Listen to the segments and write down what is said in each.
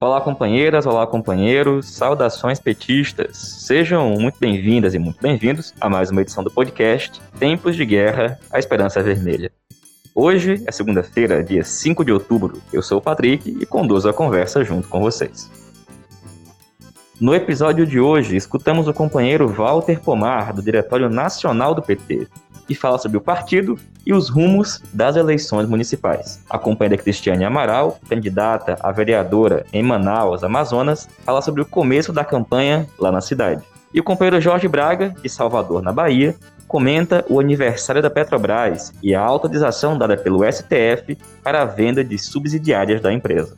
Olá, companheiras, olá, companheiros, saudações petistas. Sejam muito bem-vindas e muito bem-vindos a mais uma edição do podcast Tempos de Guerra, a Esperança Vermelha. Hoje é segunda-feira, dia 5 de outubro. Eu sou o Patrick e conduzo a conversa junto com vocês. No episódio de hoje, escutamos o companheiro Walter Pomar, do Diretório Nacional do PT, que fala sobre o partido e os rumos das eleições municipais. A companheira Cristiane Amaral, candidata a vereadora em Manaus, Amazonas, fala sobre o começo da campanha lá na cidade. E o companheiro Jorge Braga, de Salvador, na Bahia, comenta o aniversário da Petrobras e a autorização dada pelo STF para a venda de subsidiárias da empresa.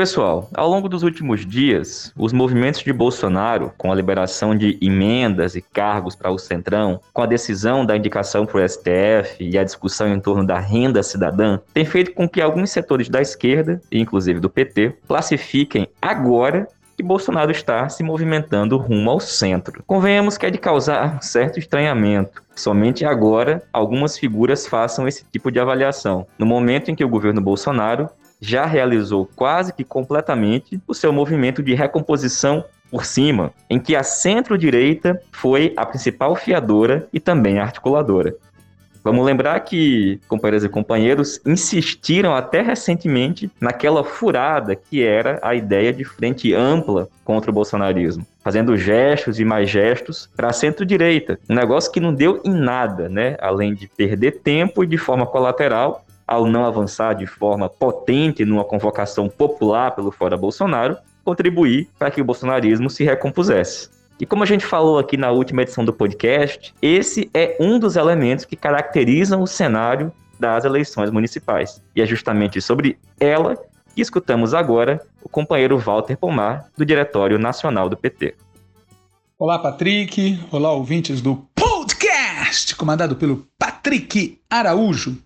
Pessoal, ao longo dos últimos dias, os movimentos de Bolsonaro, com a liberação de emendas e cargos para o Centrão, com a decisão da indicação para o STF e a discussão em torno da renda cidadã, tem feito com que alguns setores da esquerda, inclusive do PT, classifiquem agora que Bolsonaro está se movimentando rumo ao centro. Convenhamos que é de causar um certo estranhamento. Somente agora algumas figuras façam esse tipo de avaliação, no momento em que o governo Bolsonaro já realizou quase que completamente o seu movimento de recomposição por cima, em que a centro-direita foi a principal fiadora e também articuladora. Vamos lembrar que companheiras e companheiros insistiram até recentemente naquela furada que era a ideia de frente ampla contra o bolsonarismo, fazendo gestos e mais gestos para centro-direita, um negócio que não deu em nada, né? Além de perder tempo e de forma colateral ao não avançar de forma potente numa convocação popular pelo Fora Bolsonaro, contribuir para que o bolsonarismo se recompusesse. E como a gente falou aqui na última edição do podcast, esse é um dos elementos que caracterizam o cenário das eleições municipais. E é justamente sobre ela que escutamos agora o companheiro Walter Pomar, do Diretório Nacional do PT. Olá, Patrick. Olá, ouvintes do podcast, comandado pelo Patrick Araújo.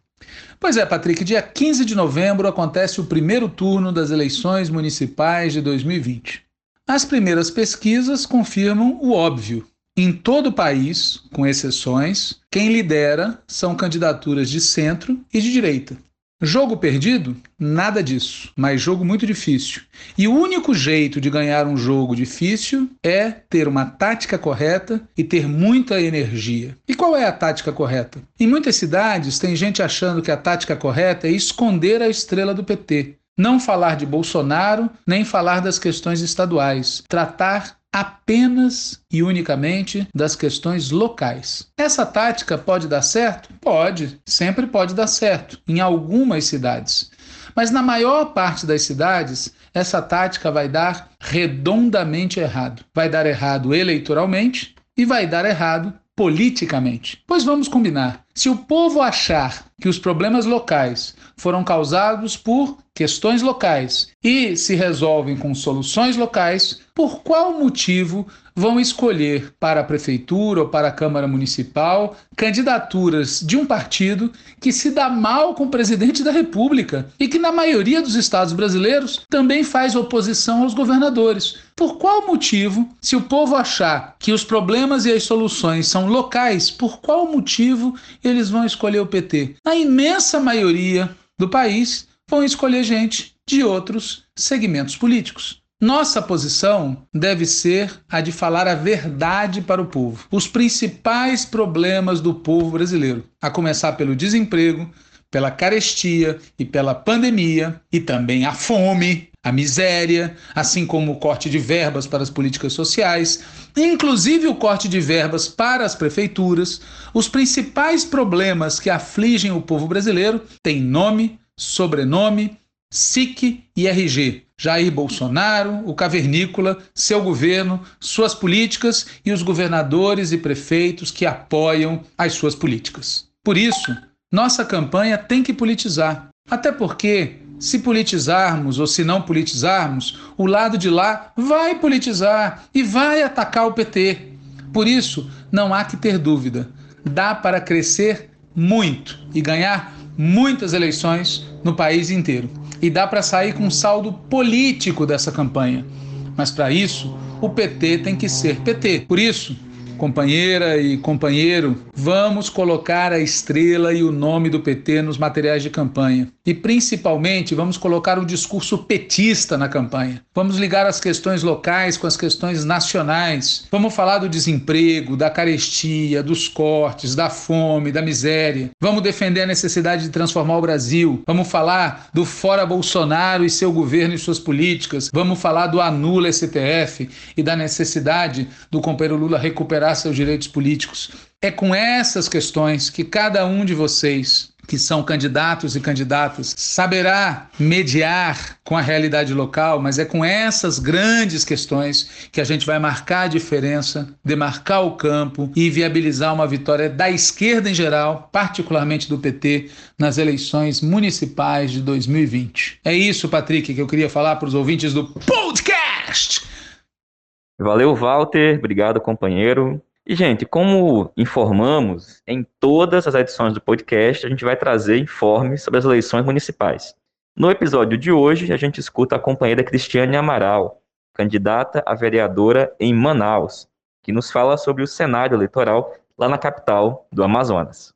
Pois é, Patrick, dia 15 de novembro acontece o primeiro turno das eleições municipais de 2020. As primeiras pesquisas confirmam o óbvio. Em todo o país, com exceções, quem lidera são candidaturas de centro e de direita. Jogo perdido? Nada disso, mas jogo muito difícil. E o único jeito de ganhar um jogo difícil é ter uma tática correta e ter muita energia. E qual é a tática correta? Em muitas cidades tem gente achando que a tática correta é esconder a estrela do PT. Não falar de Bolsonaro, nem falar das questões estaduais. Tratar apenas e unicamente das questões locais. Essa tática pode dar certo? Pode, sempre pode dar certo, em algumas cidades. Mas na maior parte das cidades, essa tática vai dar redondamente errado. Vai dar errado eleitoralmente e vai dar errado politicamente. Pois vamos combinar: se o povo achar que os problemas locais foram causados por questões locais e se resolvem com soluções locais, por qual motivo vão escolher para a prefeitura ou para a Câmara Municipal candidaturas de um partido que se dá mal com o presidente da República e que, na maioria dos estados brasileiros, também faz oposição aos governadores. Por qual motivo, se o povo achar que os problemas e as soluções são locais, por qual motivo eles vão escolher o PT? A imensa maioria do país vão escolher gente de outros segmentos políticos. Nossa posição deve ser a de falar a verdade para o povo. Os principais problemas do povo brasileiro, a começar pelo desemprego, pela carestia e pela pandemia, e também a fome, a miséria, assim como o corte de verbas para as políticas sociais, inclusive o corte de verbas para as prefeituras, os principais problemas que afligem o povo brasileiro têm nome, sobrenome, SIC e RG. Jair Bolsonaro, o cavernícola, seu governo, suas políticas e os governadores e prefeitos que apoiam as suas políticas. Por isso, nossa campanha tem que politizar. Até porque, se politizarmos ou se não politizarmos, o lado de lá vai politizar e vai atacar o PT. Por isso, não há que ter dúvida. Dá para crescer muito e ganhar muitas eleições no país inteiro e dá para sair com um saldo político dessa campanha. Mas para isso, o PT tem que ser PT. Por isso, companheira e companheiro, vamos colocar a estrela e o nome do PT nos materiais de campanha. E principalmente vamos colocar o discurso petista na campanha. Vamos ligar as questões locais com as questões nacionais. Vamos falar do desemprego, da carestia, dos cortes, da fome, da miséria. Vamos defender a necessidade de transformar o Brasil. Vamos falar do fora Bolsonaro e seu governo e suas políticas. Vamos falar do anula STF e da necessidade do companheiro Lula recuperar seus direitos políticos. É com essas questões que cada um de vocês que são candidatos e candidatas, saberá mediar com a realidade local, mas é com essas grandes questões que a gente vai marcar a diferença, demarcar o campo e viabilizar uma vitória da esquerda em geral, particularmente do PT, nas eleições municipais de 2020. É isso, Patrick, que eu queria falar para os ouvintes do podcast. Valeu, Walter. Obrigado, companheiro. E, gente, como informamos, em todas as edições do podcast, a gente vai trazer informes sobre as eleições municipais. No episódio de hoje, a gente escuta a companheira Cristiane Amaral, candidata a vereadora em Manaus, que nos fala sobre o cenário eleitoral lá na capital do Amazonas.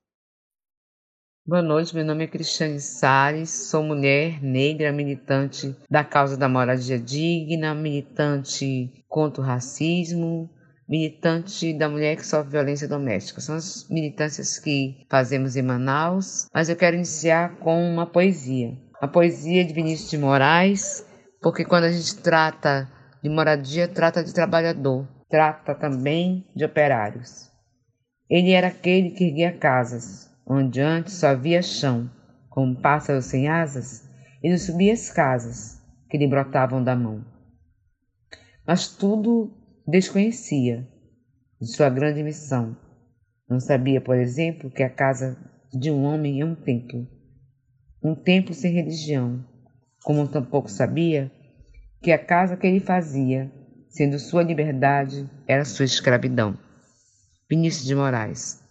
Boa noite, meu nome é Cristiane Salles, sou mulher negra, militante da causa da moradia digna, militante contra o racismo, militante da mulher que sofre violência doméstica. São as militâncias que fazemos em Manaus, mas eu quero iniciar com uma poesia. A poesia de Vinícius de Moraes, porque quando a gente trata de moradia, trata de trabalhador, trata também de operários. Ele era aquele que erguia casas, onde antes só havia chão, como um pássaro sem asas, ele subia as casas que lhe brotavam da mão. Mas tudo desconhecia de sua grande missão. Não sabia, por exemplo, que a casa de um homem é um templo, um templo sem religião, como tampouco sabia que a casa que ele fazia, sendo sua liberdade, era sua escravidão. Vinícius de Moraes.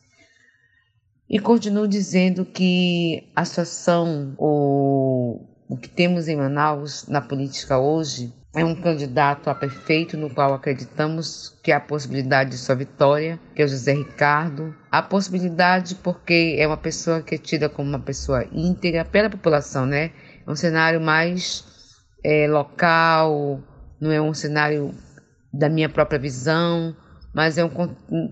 E continuo dizendo que a situação, o, o que temos em Manaus na política hoje, é um candidato a prefeito no qual acreditamos que há possibilidade de sua vitória, que é o José Ricardo. Há possibilidade porque é uma pessoa que é tida como uma pessoa íntegra pela população, né? É um cenário mais é, local, não é um cenário da minha própria visão, mas é um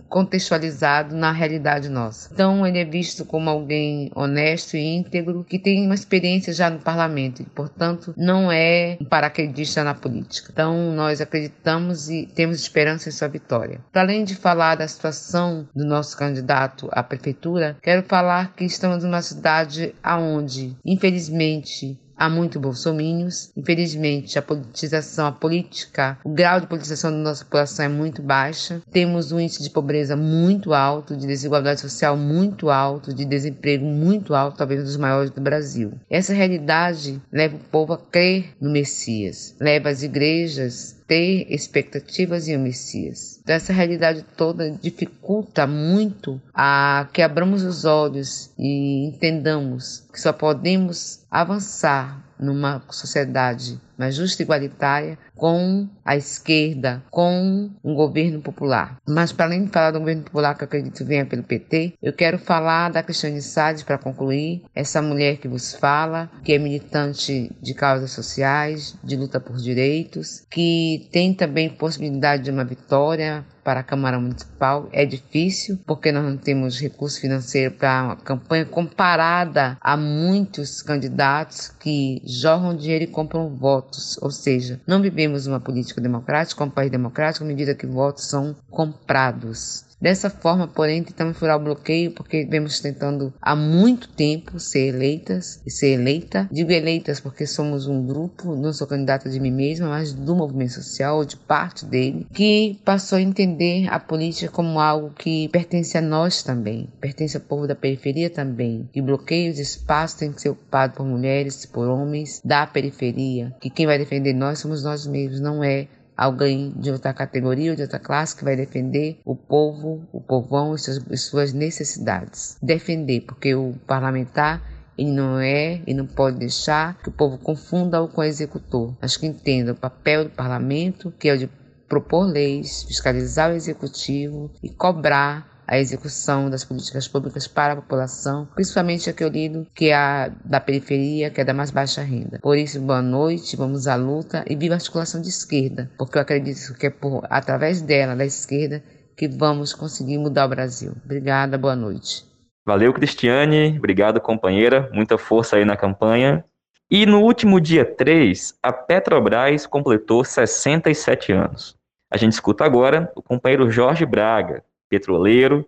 contextualizado na realidade nossa. Então ele é visto como alguém honesto e íntegro que tem uma experiência já no parlamento e, portanto, não é um paraquedista na política. Então nós acreditamos e temos esperança em sua vitória. Para além de falar da situação do nosso candidato à prefeitura, quero falar que estamos numa cidade aonde, infelizmente, há muito bolsomínios. Infelizmente, a politização, a política, o grau de politização da nossa população é muito baixa. Temos um índice de pobreza muito alto, de desigualdade social muito alto, de desemprego muito alto, talvez um dos maiores do Brasil. Essa realidade leva o povo a crer no Messias, leva as igrejas ter expectativas em o Messias. Então, essa realidade toda dificulta muito a que abramos os olhos e entendamos que só podemos avançar numa sociedade mais justa e igualitária com a esquerda, com um governo popular. Mas para além de falar do governo popular que eu acredito venha pelo PT, eu quero falar da Cristiane Salles para concluir, essa mulher que vos fala, que é militante de causas sociais, de luta por direitos, que tem também possibilidade de uma vitória para a Câmara Municipal. É difícil, porque nós não temos recurso financeiro para uma campanha comparada a muitos candidatos que jorram dinheiro e compram votos. Ou seja, não vivemos uma política democrática, um país democrático, à medida que votos são comprados. Dessa forma, porém, tentamos furar o bloqueio porque vemos tentando há muito tempo ser eleitas e ser eleita. Digo eleitas porque somos um grupo, não sou candidata de mim mesma, mas do movimento social, de parte dele, que passou a entender a política como algo que pertence a nós também, pertence ao povo da periferia também. Que bloqueios de espaço têm que ser ocupados por mulheres, por homens da periferia, que quem vai defender nós somos nós mesmos, não é alguém de outra categoria ou de outra classe que vai defender o povo, o povão e suas, necessidades. Defender, porque o parlamentar ele não é e não pode deixar que o povo confunda-o com o executor. Acho que entenda o papel do parlamento, que é o de propor leis, fiscalizar o executivo e cobrar a execução das políticas públicas para a população, principalmente a que eu lido, que é a da periferia, que é da mais baixa renda. Por isso, boa noite, vamos à luta e viva a articulação de esquerda, porque eu acredito que é por, através dela, da esquerda, que vamos conseguir mudar o Brasil. Obrigada, boa noite. Valeu, Cristiane. Obrigado, companheira. Muita força aí na campanha. E no último dia 3, a Petrobras completou 67 anos. A gente escuta agora o companheiro Jorge Braga, petroleiro,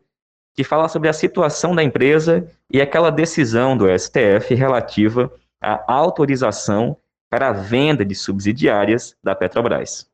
que fala sobre a situação da empresa e aquela decisão do STF relativa à autorização para a venda de subsidiárias da Petrobras.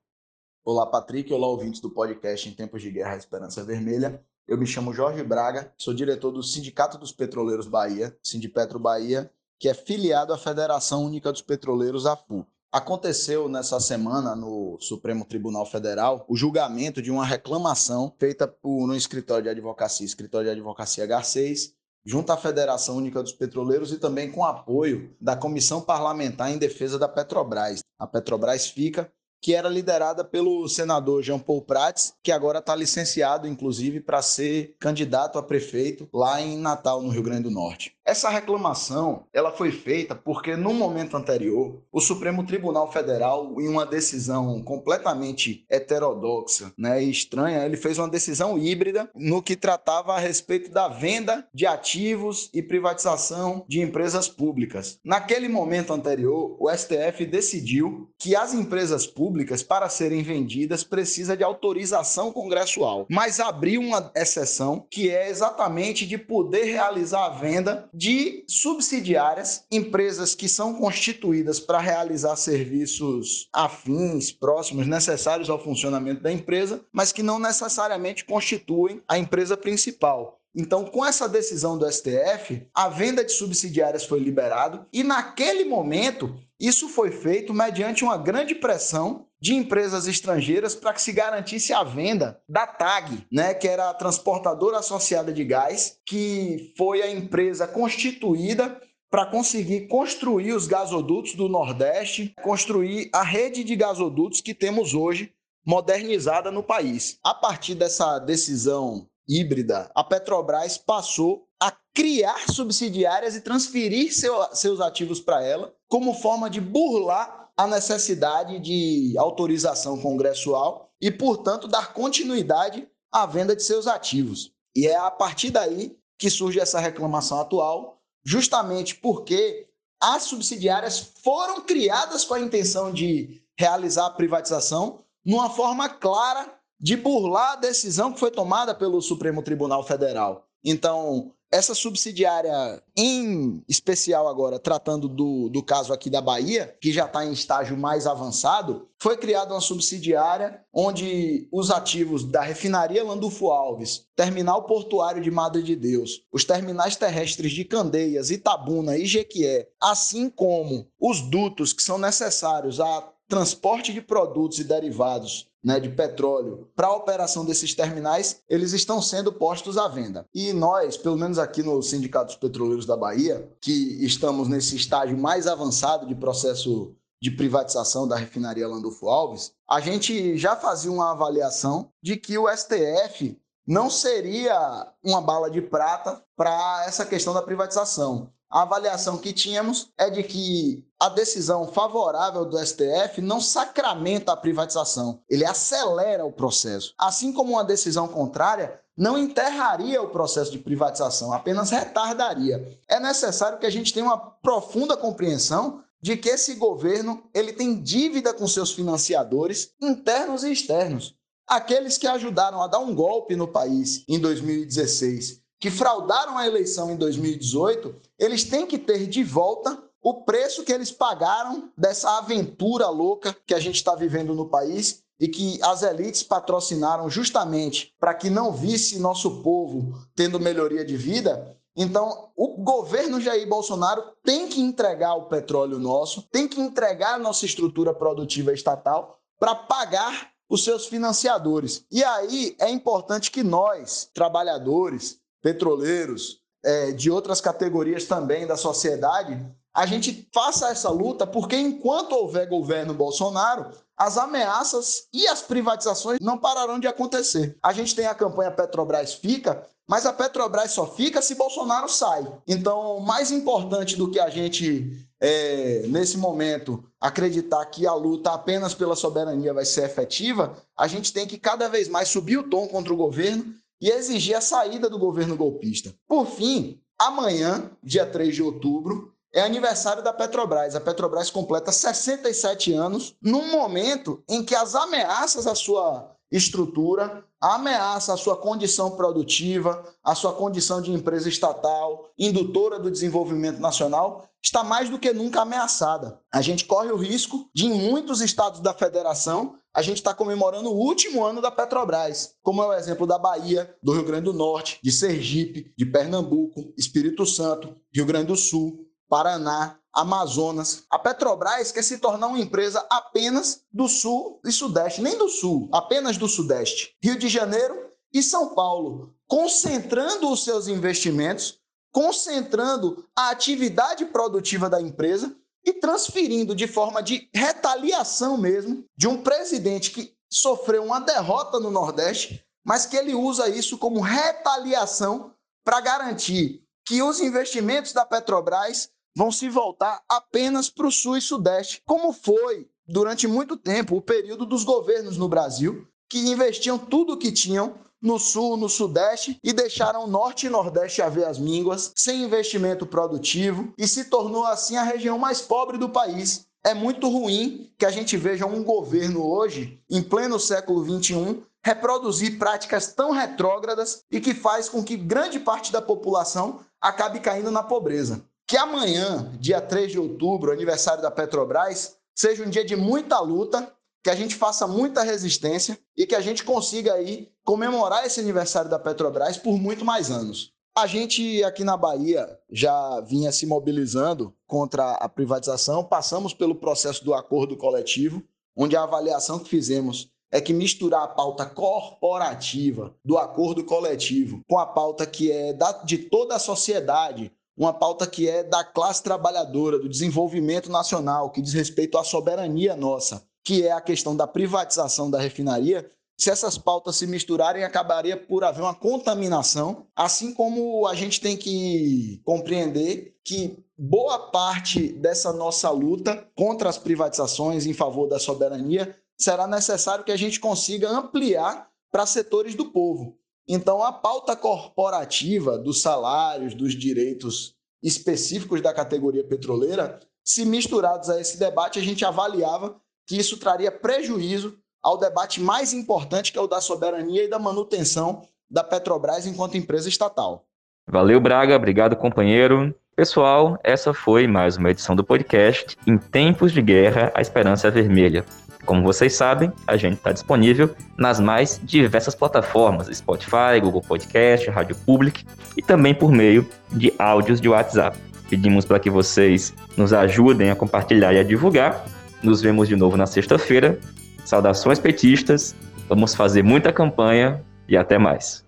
Olá, Patrick. Olá, ouvintes do podcast Em Tempos de Guerra Esperança Vermelha. Eu me chamo Jorge Braga, sou diretor do Sindicato dos Petroleiros Bahia, Sindipetro Bahia, que é filiado à Federação Única dos Petroleiros, AFU. Aconteceu nessa semana no Supremo Tribunal Federal o julgamento de uma reclamação feita por, no escritório de advocacia, escritório de advocacia H6, junto à Federação Única dos Petroleiros e também com apoio da Comissão Parlamentar em Defesa da Petrobras. A Petrobras fica que era liderada pelo senador Jean Paul Prats, que agora está licenciado, inclusive, para ser candidato a prefeito lá em Natal, no Rio Grande do Norte. Essa reclamação ela foi feita porque, no momento anterior, o Supremo Tribunal Federal, em uma decisão completamente heterodoxa né, e estranha, ele fez uma decisão híbrida no que tratava a respeito da venda de ativos e privatização de empresas públicas. Naquele momento anterior, o STF decidiu que as empresas públicas, para serem vendidas, precisa de autorização congressual, mas abriu uma exceção que é exatamente de poder realizar a venda de subsidiárias, empresas que são constituídas para realizar serviços afins, próximos, necessários ao funcionamento da empresa, mas que não necessariamente constituem a empresa principal. Então, com essa decisão do STF, a venda de subsidiárias foi liberado e naquele momento isso foi feito mediante uma grande pressão de empresas estrangeiras para que se garantisse a venda da TAG, né, que era a transportadora associada de gás, que foi a empresa constituída para conseguir construir os gasodutos do Nordeste, construir a rede de gasodutos que temos hoje modernizada no país. A partir dessa decisão híbrida, a Petrobras passou a criar subsidiárias e transferir seu, seus ativos para ela, como forma de burlar a necessidade de autorização congressual e, portanto, dar continuidade à venda de seus ativos. E é a partir daí que surge essa reclamação atual, justamente porque as subsidiárias foram criadas com a intenção de realizar a privatização numa forma clara de burlar a decisão que foi tomada pelo Supremo Tribunal Federal. Então, essa subsidiária, em especial agora, tratando do, do caso aqui da Bahia, que já está em estágio mais avançado, foi criada uma subsidiária onde os ativos da refinaria Landulfo Alves, terminal portuário de Madre de Deus, os terminais terrestres de Candeias, Itabuna e Jequié, assim como os dutos que são necessários a transporte de produtos e derivados né, de petróleo para a operação desses terminais, eles estão sendo postos à venda. E nós, pelo menos aqui no Sindicato dos Petroleiros da Bahia, que estamos nesse estágio mais avançado de processo de privatização da refinaria Landulfo Alves, a gente já fazia uma avaliação de que o STF não seria uma bala de prata para essa questão da privatização a avaliação que tínhamos é de que a decisão favorável do STF não sacramenta a privatização, ele acelera o processo. Assim como uma decisão contrária não enterraria o processo de privatização, apenas retardaria. É necessário que a gente tenha uma profunda compreensão de que esse governo ele tem dívida com seus financiadores internos e externos. Aqueles que ajudaram a dar um golpe no país em 2016 que fraudaram a eleição em 2018, eles têm que ter de volta o preço que eles pagaram dessa aventura louca que a gente está vivendo no país e que as elites patrocinaram justamente para que não visse nosso povo tendo melhoria de vida. Então, o governo Jair Bolsonaro tem que entregar o petróleo nosso, tem que entregar a nossa estrutura produtiva estatal para pagar os seus financiadores. E aí é importante que nós, trabalhadores, petroleiros, é, de outras categorias também da sociedade, a gente faça essa luta, porque enquanto houver governo Bolsonaro, as ameaças e as privatizações não pararão de acontecer. A gente tem a campanha Petrobras Fica, mas a Petrobras só fica se Bolsonaro sai. Então, mais importante do que a gente, é, nesse momento, acreditar que a luta apenas pela soberania vai ser efetiva, a gente tem que cada vez mais subir o tom contra o governo e exigir a saída do governo golpista. Por fim, amanhã, dia 3 de outubro, é aniversário da Petrobras. A Petrobras completa 67 anos, num momento em que as ameaças à sua estrutura, a ameaça à sua condição produtiva, à sua condição de empresa estatal, indutora do desenvolvimento nacional, está mais do que nunca ameaçada. A gente corre o risco de, em muitos estados da federação, a gente está comemorando o último ano da Petrobras, como é o exemplo da Bahia, do Rio Grande do Norte, de Sergipe, de Pernambuco, Espírito Santo, Rio Grande do Sul, Paraná, Amazonas. A Petrobras quer se tornar uma empresa apenas do Sul e Sudeste, nem do Sul, apenas do Sudeste. Rio de Janeiro e São Paulo, concentrando os seus investimentos, concentrando a atividade produtiva da empresa e transferindo de forma de retaliação mesmo de um presidente que sofreu uma derrota no Nordeste, mas que ele usa isso como retaliação para garantir que os investimentos da Petrobras vão se voltar apenas para o Sul e Sudeste, como foi durante muito tempo o período dos governos no Brasil, que investiam tudo o que tinham no Sul, no Sudeste e deixaram o Norte e Nordeste a ver as mínguas, sem investimento produtivo e se tornou assim a região mais pobre do país. É muito ruim que a gente veja um governo hoje, em pleno século XXI, reproduzir práticas tão retrógradas e que faz com que grande parte da população acabe caindo na pobreza que amanhã, dia 3 de outubro, aniversário da Petrobras, seja um dia de muita luta, que a gente faça muita resistência e que a gente consiga aí comemorar esse aniversário da Petrobras por muito mais anos. A gente aqui na Bahia já vinha se mobilizando contra a privatização, passamos pelo processo do acordo coletivo, onde a avaliação que fizemos é que misturar a pauta corporativa do acordo coletivo com a pauta que é de toda a sociedade, uma pauta que é da classe trabalhadora, do desenvolvimento nacional, que diz respeito à soberania nossa, que é a questão da privatização da refinaria, se essas pautas se misturarem, acabaria por haver uma contaminação, assim como a gente tem que compreender que boa parte dessa nossa luta contra as privatizações em favor da soberania será necessário que a gente consiga ampliar para setores do povo. Então, a pauta corporativa dos salários, dos direitos específicos da categoria petroleira, se misturados a esse debate, a gente avaliava que isso traria prejuízo ao debate mais importante, que é o da soberania e da manutenção da Petrobras enquanto empresa estatal. Valeu, Braga. Obrigado, companheiro. Pessoal, essa foi mais uma edição do podcast Em Tempos de Guerra, a Esperança é Vermelha. Como vocês sabem, a gente está disponível nas mais diversas plataformas, Spotify, Google Podcast, Rádio Public e também por meio de áudios de WhatsApp. Pedimos para que vocês nos ajudem a compartilhar e a divulgar. Nos vemos de novo na sexta-feira. Saudações petistas, vamos fazer muita campanha e até mais.